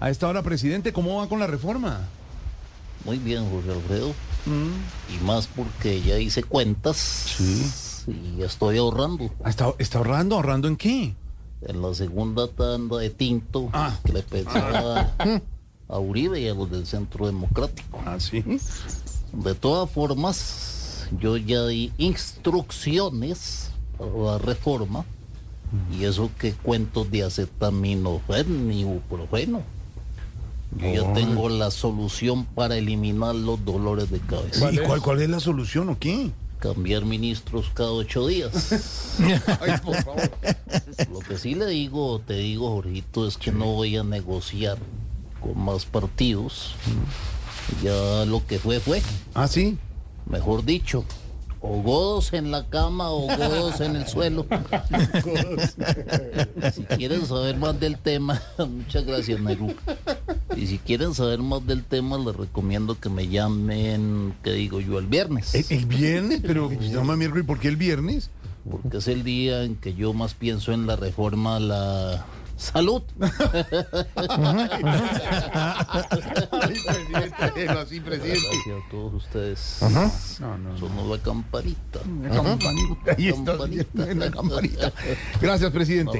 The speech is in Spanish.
A esta hora, presidente, ¿cómo va con la reforma? Muy bien, Jorge Alfredo. Y más porque ya hice cuentas. Y ya estoy ahorrando. ¿Está, está ahorrando? ¿Ahorrando en qué? En la segunda tanda de tinto Ah. que le pensaba a Uribe y a los del Centro Democrático. Ah, sí. De todas formas, yo ya di instrucciones para la reforma. Y eso que cuentos de acetaminofén y ibuprofeno. Yo ya tengo la solución para eliminar los dolores de cabeza. ¿Y cuál, cuál es la solución o qué? cambiar ministros cada ocho días. Ay, por favor. Lo que sí le digo, te digo, Jorgito, es que no voy a negociar con más partidos. Ya lo que fue, fue. Ah, sí. Mejor dicho, o godos en la cama o godos en el suelo. si quieren saber más del tema, muchas gracias, Negru. Y si quieren saber más del tema, les recomiendo que me llamen, que digo yo, el viernes. ¿El, el viernes? Pero llama miércoles, ¿por qué el viernes? porque es el día en que yo más pienso en la reforma a la salud. Déjelo así, presidente. Gracias a todos ustedes. No, no, no. Sonó la campanita. La campanita. Ahí está, Campanita. la campanita. Gracias, presidente.